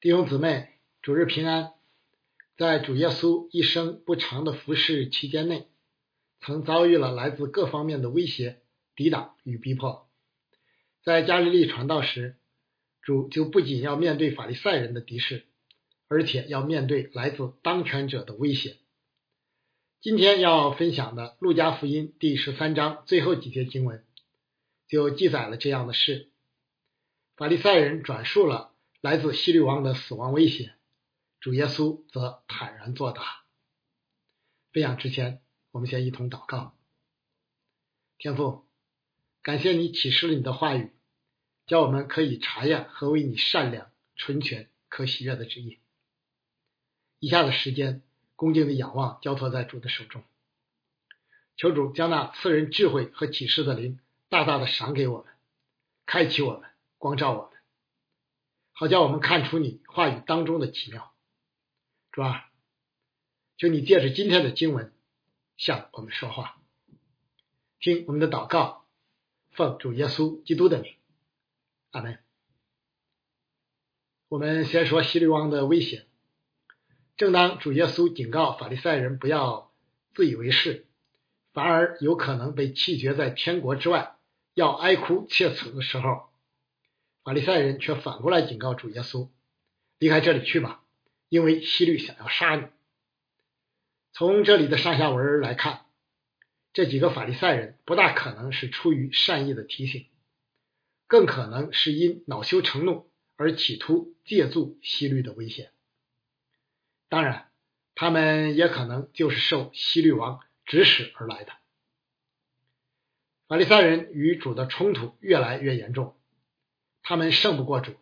弟兄姊妹，主日平安。在主耶稣一生不长的服侍期间内，曾遭遇了来自各方面的威胁、抵挡与逼迫。在加利利传道时，主就不仅要面对法利赛人的敌视，而且要面对来自当权者的威胁。今天要分享的《路加福音》第十三章最后几节经文，就记载了这样的事：法利赛人转述了来自希律王的死亡威胁。主耶稣则坦然作答。分享之前，我们先一同祷告。天父，感谢你启示了你的话语，叫我们可以查验何为你善良、纯全、可喜悦的旨意。以下的时间，恭敬的仰望，交托在主的手中。求主将那赐人智慧和启示的灵大大的赏给我们，开启我们，光照我们，好叫我们看出你话语当中的奇妙。主啊，求你借着今天的经文向我们说话，听我们的祷告，奉主耶稣基督的名，阿门。我们先说希律王的威胁。正当主耶稣警告法利赛人不要自以为是，反而有可能被弃绝在天国之外，要哀哭切齿的时候，法利赛人却反过来警告主耶稣：“离开这里去吧。”因为希律想要杀你。从这里的上下文来看，这几个法利赛人不大可能是出于善意的提醒，更可能是因恼羞成怒而企图借助希律的危险。当然，他们也可能就是受希律王指使而来的。法利赛人与主的冲突越来越严重，他们胜不过主，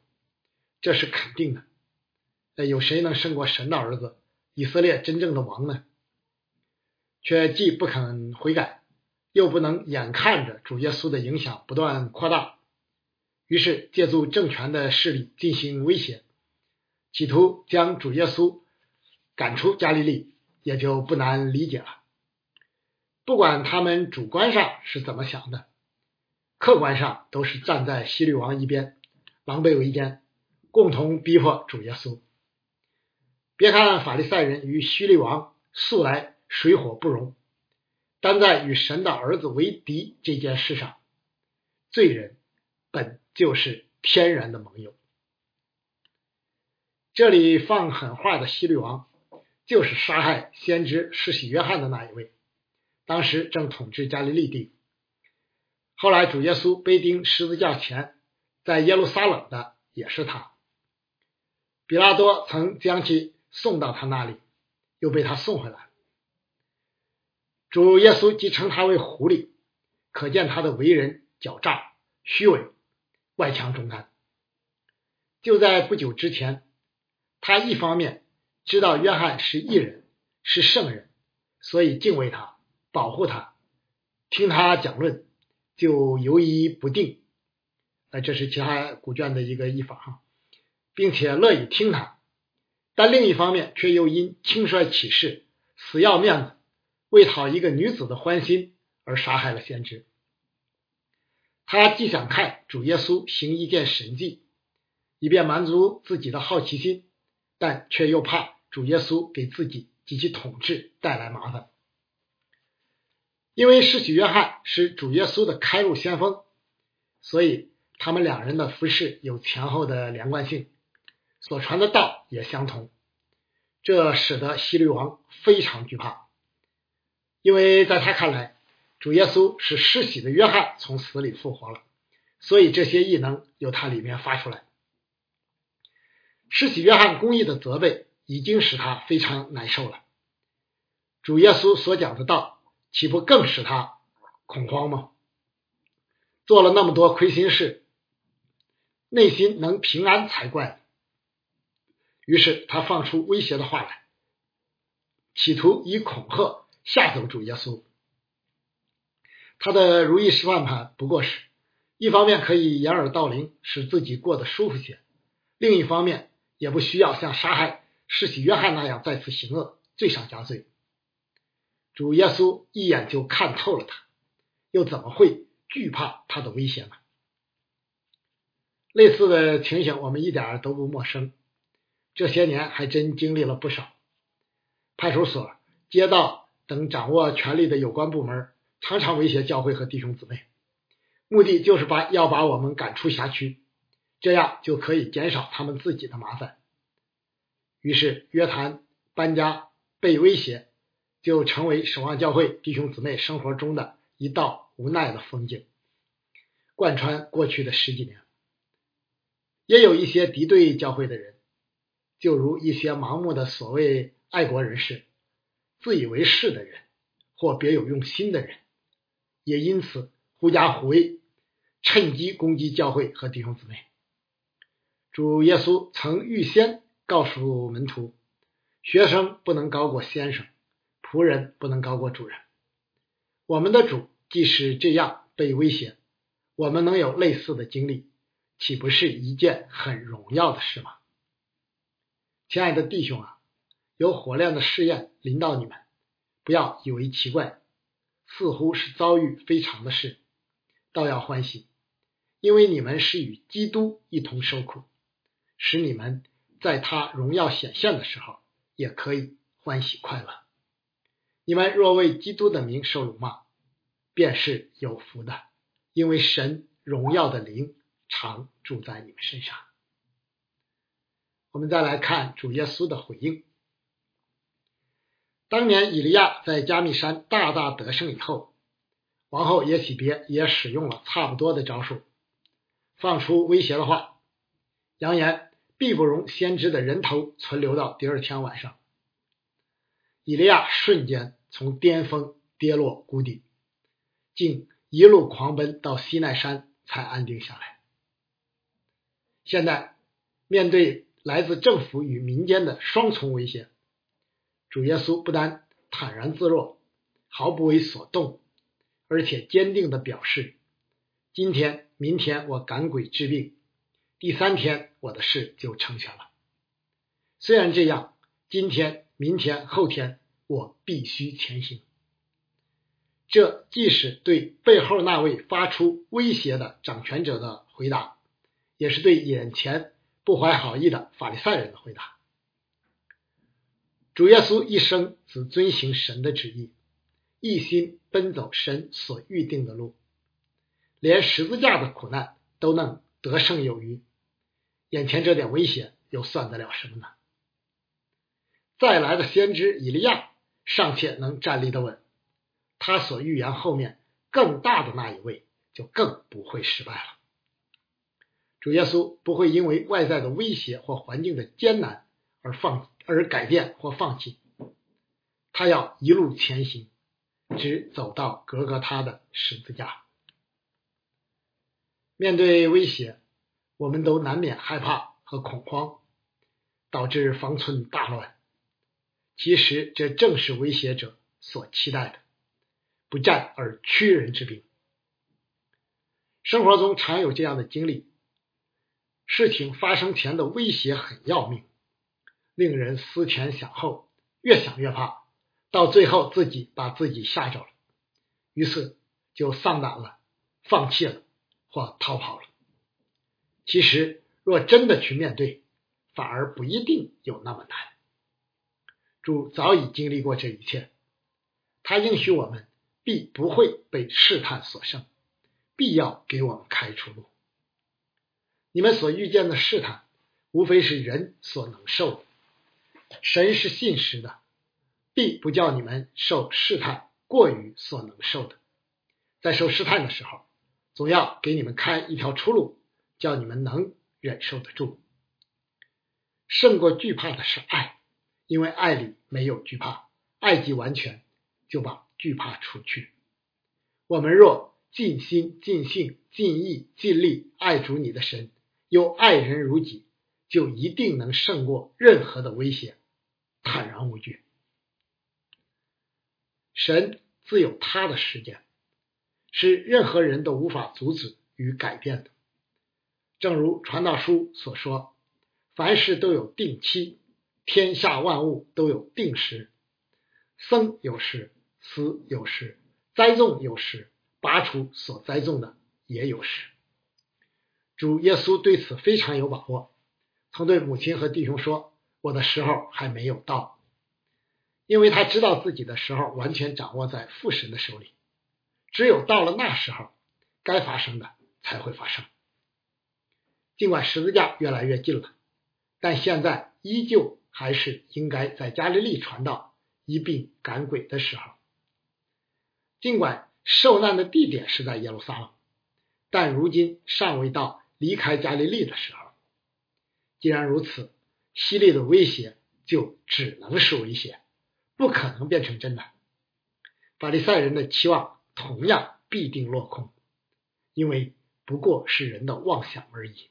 这是肯定的。有谁能胜过神的儿子以色列真正的王呢？却既不肯悔改，又不能眼看着主耶稣的影响不断扩大，于是借助政权的势力进行威胁，企图将主耶稣赶出加利利，也就不难理解了。不管他们主观上是怎么想的，客观上都是站在希律王一边，狼狈为奸，共同逼迫主耶稣。别看法利赛人与希律王素来水火不容，但在与神的儿子为敌这件事上，罪人本就是天然的盟友。这里放狠话的希律王，就是杀害先知施洗约翰的那一位，当时正统治加利利地。后来主耶稣被钉十字架前，在耶路撒冷的也是他。比拉多曾将其。送到他那里，又被他送回来。主耶稣即称他为狐狸，可见他的为人狡诈、虚伪、外强中干。就在不久之前，他一方面知道约翰是异人，是圣人，所以敬畏他、保护他，听他讲论就犹疑不定。呃，这是其他古卷的一个译法哈，并且乐意听他。但另一方面，却又因轻率起事、死要面子，为讨一个女子的欢心而杀害了先知。他既想看主耶稣行一件神迹，以便满足自己的好奇心，但却又怕主耶稣给自己及其统治带来麻烦。因为世袭约翰是主耶稣的开路先锋，所以他们两人的服饰有前后的连贯性。所传的道也相同，这使得希律王非常惧怕，因为在他看来，主耶稣是施洗的约翰从死里复活了，所以这些异能由他里面发出来。施洗约翰公义的责备已经使他非常难受了，主耶稣所讲的道岂不更使他恐慌吗？做了那么多亏心事，内心能平安才怪。于是他放出威胁的话来，企图以恐吓吓走主耶稣。他的如意示范盘不过是一方面可以掩耳盗铃，使自己过得舒服些；另一方面也不需要像杀害世袭约翰那样再次行恶，罪上加罪。主耶稣一眼就看透了他，又怎么会惧怕他的威胁呢？类似的情形我们一点都不陌生。这些年还真经历了不少。派出所、街道等掌握权力的有关部门常常威胁教会和弟兄姊妹，目的就是把要把我们赶出辖区，这样就可以减少他们自己的麻烦。于是，约谈、搬家、被威胁，就成为守望教会弟兄姊妹生活中的一道无奈的风景，贯穿过去的十几年。也有一些敌对教会的人，就如一些盲目的所谓。爱国人士、自以为是的人或别有用心的人，也因此狐假虎威，趁机攻击教会和弟兄姊妹。主耶稣曾预先告诉门徒：学生不能高过先生，仆人不能高过主人。我们的主即使这样被威胁，我们能有类似的经历，岂不是一件很荣耀的事吗？亲爱的弟兄啊！有火亮的试验临到你们，不要以为奇怪，似乎是遭遇非常的事，倒要欢喜，因为你们是与基督一同受苦，使你们在他荣耀显现的时候也可以欢喜快乐。你们若为基督的名受辱骂，便是有福的，因为神荣耀的灵常住在你们身上。我们再来看主耶稣的回应。当年以利亚在加密山大大得胜以后，王后耶喜别也使用了差不多的招数，放出威胁的话，扬言必不容先知的人头存留到第二天晚上。以利亚瞬间从巅峰跌落谷底，竟一路狂奔到西奈山才安定下来。现在面对来自政府与民间的双重威胁。主耶稣不但坦然自若，毫不为所动，而且坚定的表示：今天、明天我赶鬼治病，第三天我的事就成全了。虽然这样，今天、明天、后天我必须前行。这即是对背后那位发出威胁的掌权者的回答，也是对眼前不怀好意的法利赛人的回答。主耶稣一生只遵行神的旨意，一心奔走神所预定的路，连十字架的苦难都能得胜有余。眼前这点危险又算得了什么呢？再来的先知以利亚尚且能站立得稳，他所预言后面更大的那一位就更不会失败了。主耶稣不会因为外在的威胁或环境的艰难而放。而改变或放弃，他要一路前行，直走到格格他的十字架。面对威胁，我们都难免害怕和恐慌，导致方寸大乱。其实这正是威胁者所期待的——不战而屈人之兵。生活中常有这样的经历：事情发生前的威胁很要命。令人思前想后，越想越怕，到最后自己把自己吓着了，于是就丧胆了，放弃了或逃跑了。其实，若真的去面对，反而不一定有那么难。主早已经历过这一切，他应许我们必不会被试探所胜，必要给我们开出路。你们所遇见的试探，无非是人所能受的。神是信实的，必不叫你们受试探过于所能受的。在受试探的时候，总要给你们开一条出路，叫你们能忍受得住。胜过惧怕的是爱，因为爱里没有惧怕，爱既完全，就把惧怕除去。我们若尽心、尽性、尽意、尽力爱主你的神，又爱人如己。就一定能胜过任何的威胁，坦然无惧。神自有他的时间，是任何人都无法阻止与改变的。正如传道书所说：“凡事都有定期，天下万物都有定时。生有时，死有时，栽种有时，拔除所栽种的也有时。”主耶稣对此非常有把握。曾对母亲和弟兄说：“我的时候还没有到，因为他知道自己的时候完全掌握在父神的手里，只有到了那时候，该发生的才会发生。尽管十字架越来越近了，但现在依旧还是应该在加利利传道、一并赶鬼的时候。尽管受难的地点是在耶路撒冷，但如今尚未到离开加利利的时候。既然如此，希利的威胁就只能是威胁，不可能变成真的。法利赛人的期望同样必定落空，因为不过是人的妄想而已。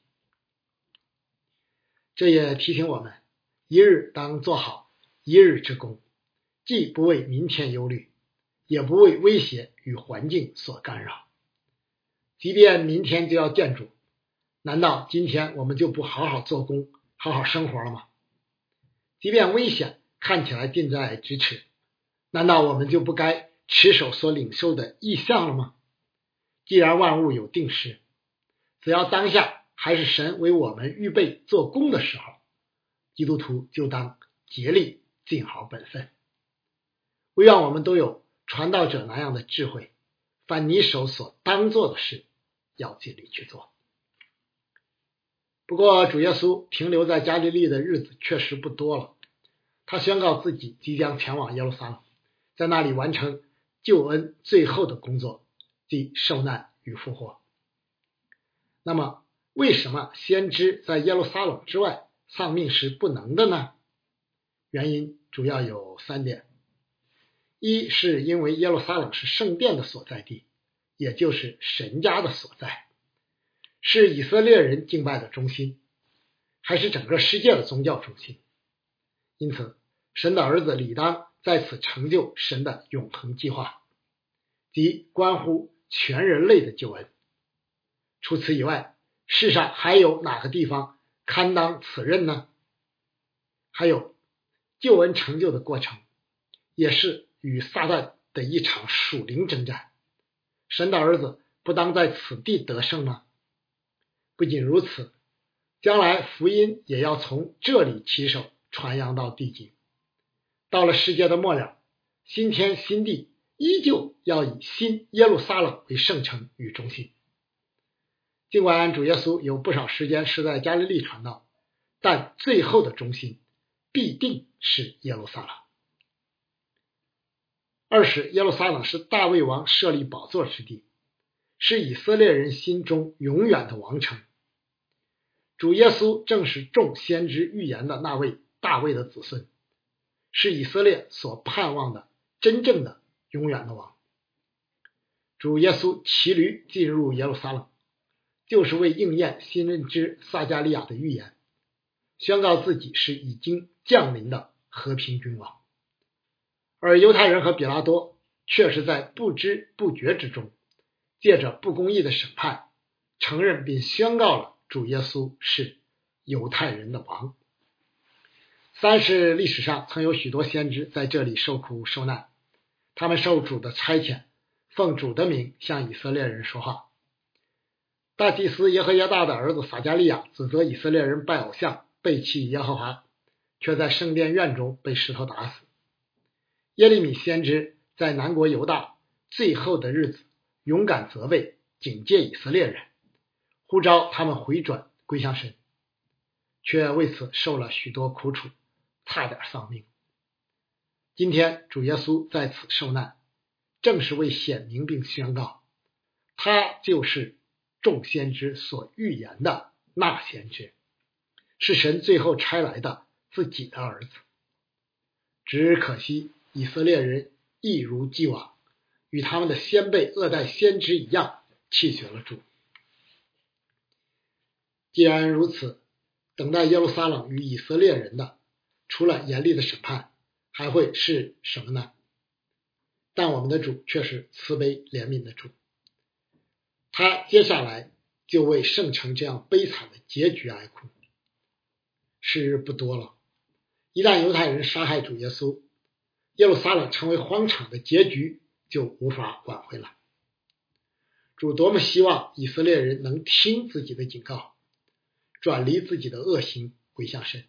这也提醒我们：一日当做好一日之功，既不为明天忧虑，也不为威胁与环境所干扰。即便明天就要建筑。难道今天我们就不好好做工、好好生活了吗？即便危险看起来近在咫尺，难道我们就不该持守所领受的意向了吗？既然万物有定时，只要当下还是神为我们预备做工的时候，基督徒就当竭力尽好本分。唯愿我们都有传道者那样的智慧，凡你手所当做的事，要尽力去做。不过，主耶稣停留在加利利的日子确实不多了。他宣告自己即将前往耶路撒冷，在那里完成救恩最后的工作，即受难与复活。那么，为什么先知在耶路撒冷之外丧命是不能的呢？原因主要有三点：一是因为耶路撒冷是圣殿的所在地，也就是神家的所在。是以色列人敬拜的中心，还是整个世界的宗教中心？因此，神的儿子理当在此成就神的永恒计划，即关乎全人类的救恩。除此以外，世上还有哪个地方堪当此任呢？还有，救恩成就的过程，也是与撒旦的一场属灵征战。神的儿子不当在此地得胜吗？不仅如此，将来福音也要从这里起手传扬到地极。到了世界的末了，新天新地依旧要以新耶路撒冷为圣城与中心。尽管主耶稣有不少时间是在加利利传道，但最后的中心必定是耶路撒冷。二是耶路撒冷是大卫王设立宝座之地。是以色列人心中永远的王城。主耶稣正是众先知预言的那位大卫的子孙，是以色列所盼望的真正的永远的王。主耶稣骑驴进入耶路撒冷，就是为应验新任之撒加利亚的预言，宣告自己是已经降临的和平君王。而犹太人和比拉多却是在不知不觉之中。借着不公义的审判，承认并宣告了主耶稣是犹太人的王。三是历史上曾有许多先知在这里受苦受难，他们受主的差遣，奉主的名向以色列人说话。大祭司耶和耶大的儿子撒加利亚指责以色列人拜偶像、背弃耶和华，却在圣殿院中被石头打死。耶利米先知在南国犹大最后的日子。勇敢责备、警戒以色列人，呼召他们回转归向神，却为此受了许多苦楚，差点丧命。今天主耶稣在此受难，正是为显明并宣告，他就是众先知所预言的那先知，是神最后差来的自己的儿子。只可惜以色列人一如既往。与他们的先辈恶代先知一样，弃绝了主。既然如此，等待耶路撒冷与以色列人的，除了严厉的审判，还会是什么呢？但我们的主却是慈悲怜悯的主，他接下来就为圣城这样悲惨的结局哀哭。时日不多了，一旦犹太人杀害主耶稣，耶路撒冷成为荒场的结局。就无法挽回了。主多么希望以色列人能听自己的警告，转离自己的恶行，回向神，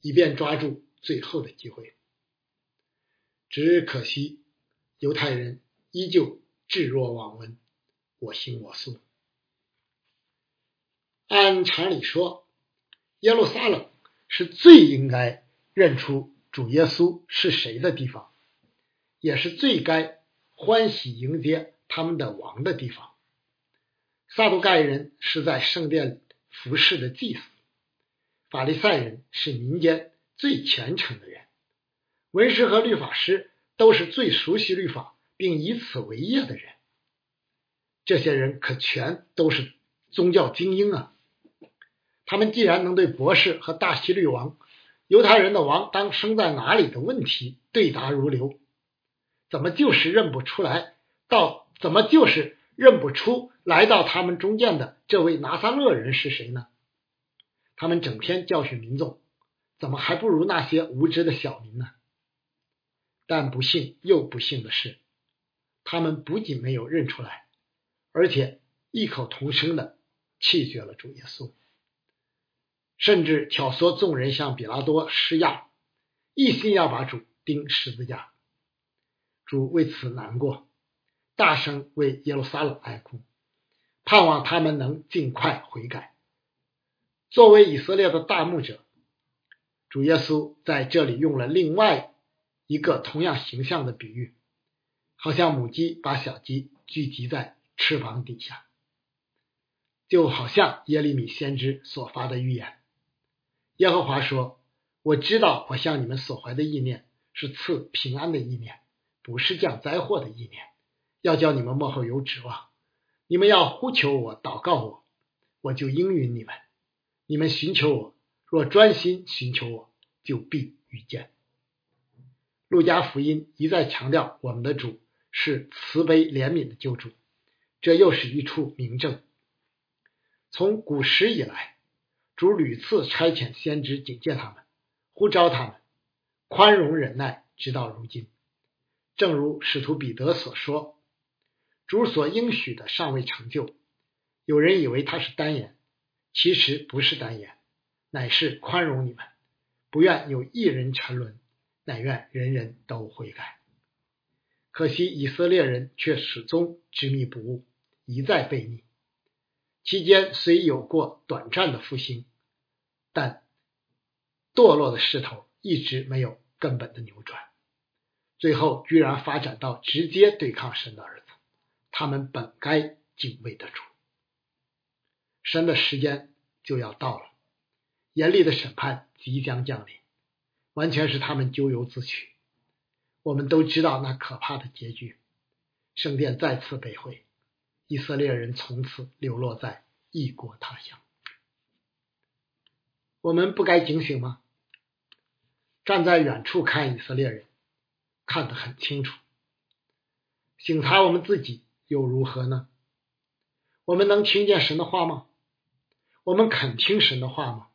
以便抓住最后的机会。只可惜，犹太人依旧置若罔闻，我行我素。按常理说，耶路撒冷是最应该认出主耶稣是谁的地方，也是最该欢喜迎接他们的王的地方。撒都盖人是在圣殿服侍的祭司，法利赛人是民间最虔诚的人，文士和律法师都是最熟悉律法并以此为业的人。这些人可全都是宗教精英啊！他们既然能对博士和大希律王、犹太人的王当生在哪里的问题对答如流，怎么就是认不出来？到怎么就是认不出？来到他们中间的这位拿撒勒人是谁呢？他们整天教训民众，怎么还不如那些无知的小民呢？但不幸又不幸的是，他们不仅没有认出来，而且异口同声的弃绝了主耶稣，甚至挑唆众人向比拉多施压，一心要把主钉十字架。主为此难过，大声为耶路撒冷哀哭。盼望他们能尽快悔改。作为以色列的大牧者，主耶稣在这里用了另外一个同样形象的比喻，好像母鸡把小鸡聚集在翅膀底下，就好像耶利米先知所发的预言。耶和华说：“我知道我向你们所怀的意念是赐平安的意念，不是降灾祸的意念，要叫你们幕后有指望。”你们要呼求我，祷告我，我就应允你们。你们寻求我，若专心寻求我，就必遇见。路加福音一再强调，我们的主是慈悲怜悯的救主，这又是一处明证。从古时以来，主屡次差遣先知警戒他们，呼召他们宽容忍耐，直到如今。正如使徒彼得所说。主所应许的尚未成就，有人以为他是单言，其实不是单言，乃是宽容你们，不愿有一人沉沦，乃愿人人都悔改。可惜以色列人却始终执迷不悟，一再背逆。期间虽有过短暂的复兴，但堕落的势头一直没有根本的扭转，最后居然发展到直接对抗神的儿子。他们本该敬畏的主，神的时间就要到了，严厉的审判即将降临，完全是他们咎由自取。我们都知道那可怕的结局，圣殿再次被毁，以色列人从此流落在异国他乡。我们不该警醒吗？站在远处看以色列人，看得很清楚，醒察我们自己。又如何呢？我们能听见神的话吗？我们肯听神的话吗？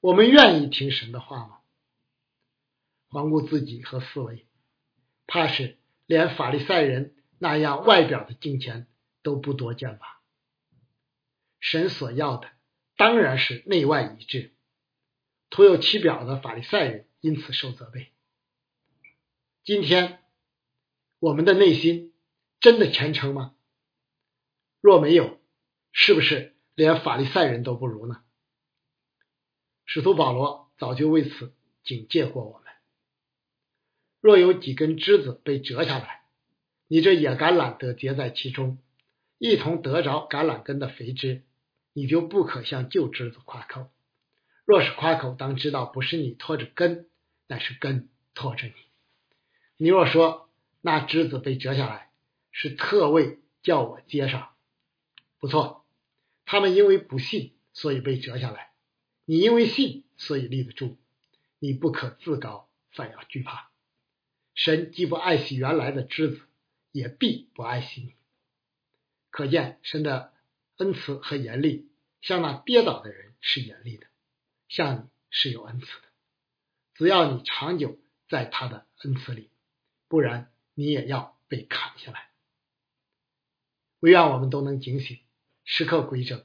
我们愿意听神的话吗？环顾自己和思维，怕是连法利赛人那样外表的金钱都不多见吧？神所要的当然是内外一致，徒有其表的法利赛人因此受责备。今天我们的内心。真的虔诚吗？若没有，是不是连法利赛人都不如呢？使徒保罗早就为此警戒过我们：若有几根枝子被折下来，你这野橄榄得结在其中，一同得着橄榄根的肥枝，你就不可向旧枝子夸口。若是夸口，当知道不是你拖着根，乃是根拖着你。你若说那枝子被折下来，是特为叫我接上，不错。他们因为不信，所以被折下来；你因为信，所以立得住。你不可自高，反要惧怕。神既不爱惜原来的枝子，也必不爱惜你。可见神的恩慈和严厉，像那跌倒的人是严厉的，像你是有恩慈的。只要你长久在他的恩慈里，不然你也要被砍下来。唯愿我们都能警醒，时刻归正，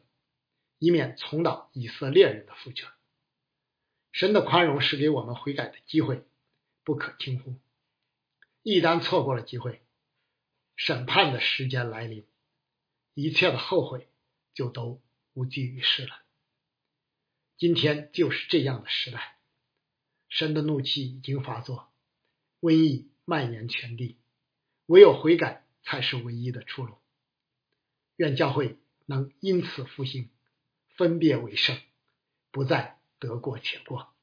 以免重蹈以色列人的覆辙。神的宽容是给我们悔改的机会，不可轻忽。一旦错过了机会，审判的时间来临，一切的后悔就都无济于事了。今天就是这样的时代，神的怒气已经发作，瘟疫蔓延全地，唯有悔改才是唯一的出路。愿教会能因此复兴，分别为圣，不再得过且过。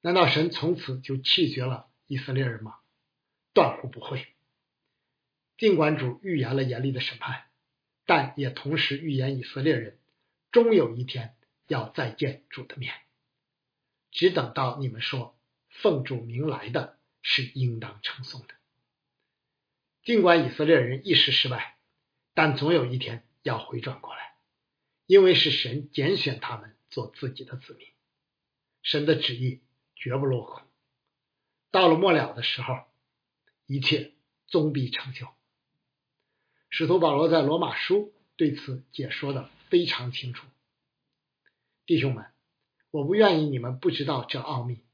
难道神从此就弃绝了以色列人吗？断乎不会。尽管主预言了严厉的审判，但也同时预言以色列人终有一天要再见主的面。只等到你们说奉主名来的是应当称颂的。尽管以色列人一时失败，但总有一天要回转过来，因为是神拣选他们做自己的子民。神的旨意绝不落空。到了末了的时候，一切终必成就。使徒保罗在罗马书对此解说的非常清楚。弟兄们，我不愿意你们不知道这奥秘，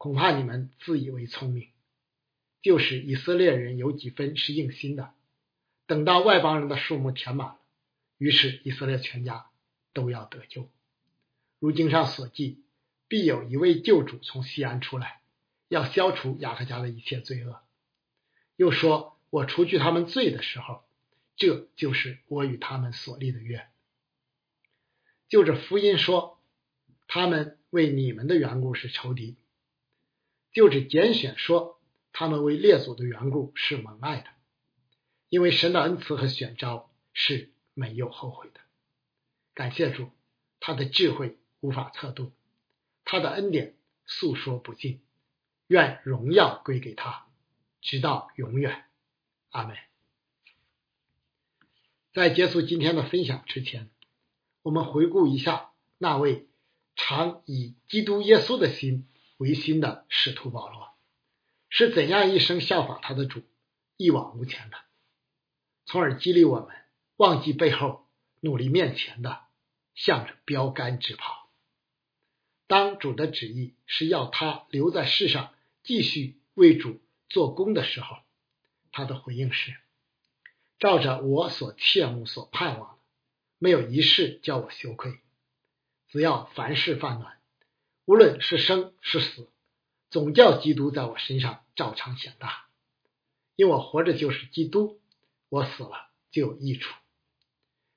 恐怕你们自以为聪明。就是以色列人有几分是硬心的，等到外邦人的数目填满了，于是以色列全家都要得救。如经上所记，必有一位救主从西安出来，要消除雅各家的一切罪恶。又说：“我除去他们罪的时候，这就是我与他们所立的约。”就着福音说，他们为你们的缘故是仇敌；就着拣选说。他们为列祖的缘故是蒙爱的，因为神的恩赐和选召是没有后悔的。感谢主，他的智慧无法测度，他的恩典诉说不尽。愿荣耀归给他，直到永远。阿门。在结束今天的分享之前，我们回顾一下那位常以基督耶稣的心为心的使徒保罗。是怎样一生效法他的主，一往无前的，从而激励我们忘记背后，努力面前的，向着标杆直跑。当主的旨意是要他留在世上继续为主做工的时候，他的回应是：照着我所切慕、所盼望的，没有一事叫我羞愧。只要凡事犯难，无论是生是死。总叫基督在我身上照常显大，因我活着就是基督，我死了就有益处。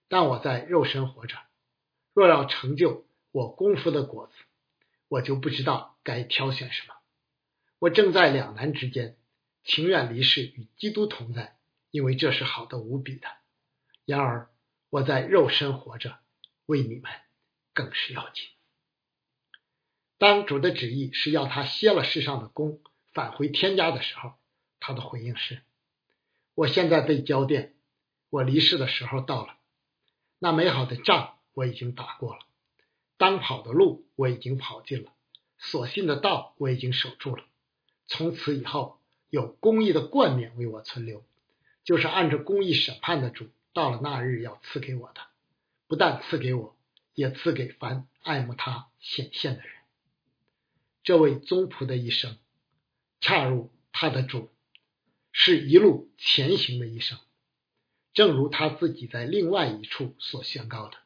但我在肉身活着，若要成就我功夫的果子，我就不知道该挑选什么。我正在两难之间，情愿离世与基督同在，因为这是好的无比的。然而我在肉身活着，为你们更是要紧。当主的旨意是要他歇了世上的功，返回天家的时候，他的回应是：“我现在被交电，我离世的时候到了。那美好的仗我已经打过了，当跑的路我已经跑尽了，所信的道我已经守住了。从此以后，有公义的冠冕为我存留，就是按照公义审判的主，到了那日要赐给我的。不但赐给我，也赐给凡爱慕他显现的人。”这位宗仆的一生，恰如他的主，是一路前行的一生。正如他自己在另外一处所宣告的：“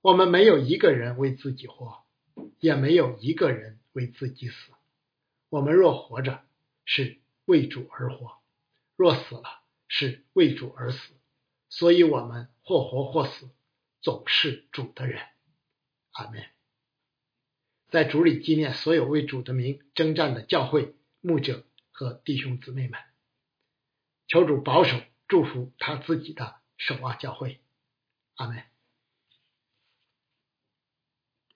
我们没有一个人为自己活，也没有一个人为自己死。我们若活着，是为主而活；若死了，是为主而死。所以，我们或活或死，总是主的人。”阿门。在主里纪念所有为主的名征战的教会牧者和弟兄姊妹们，求主保守祝福他自己的守望教会，阿门。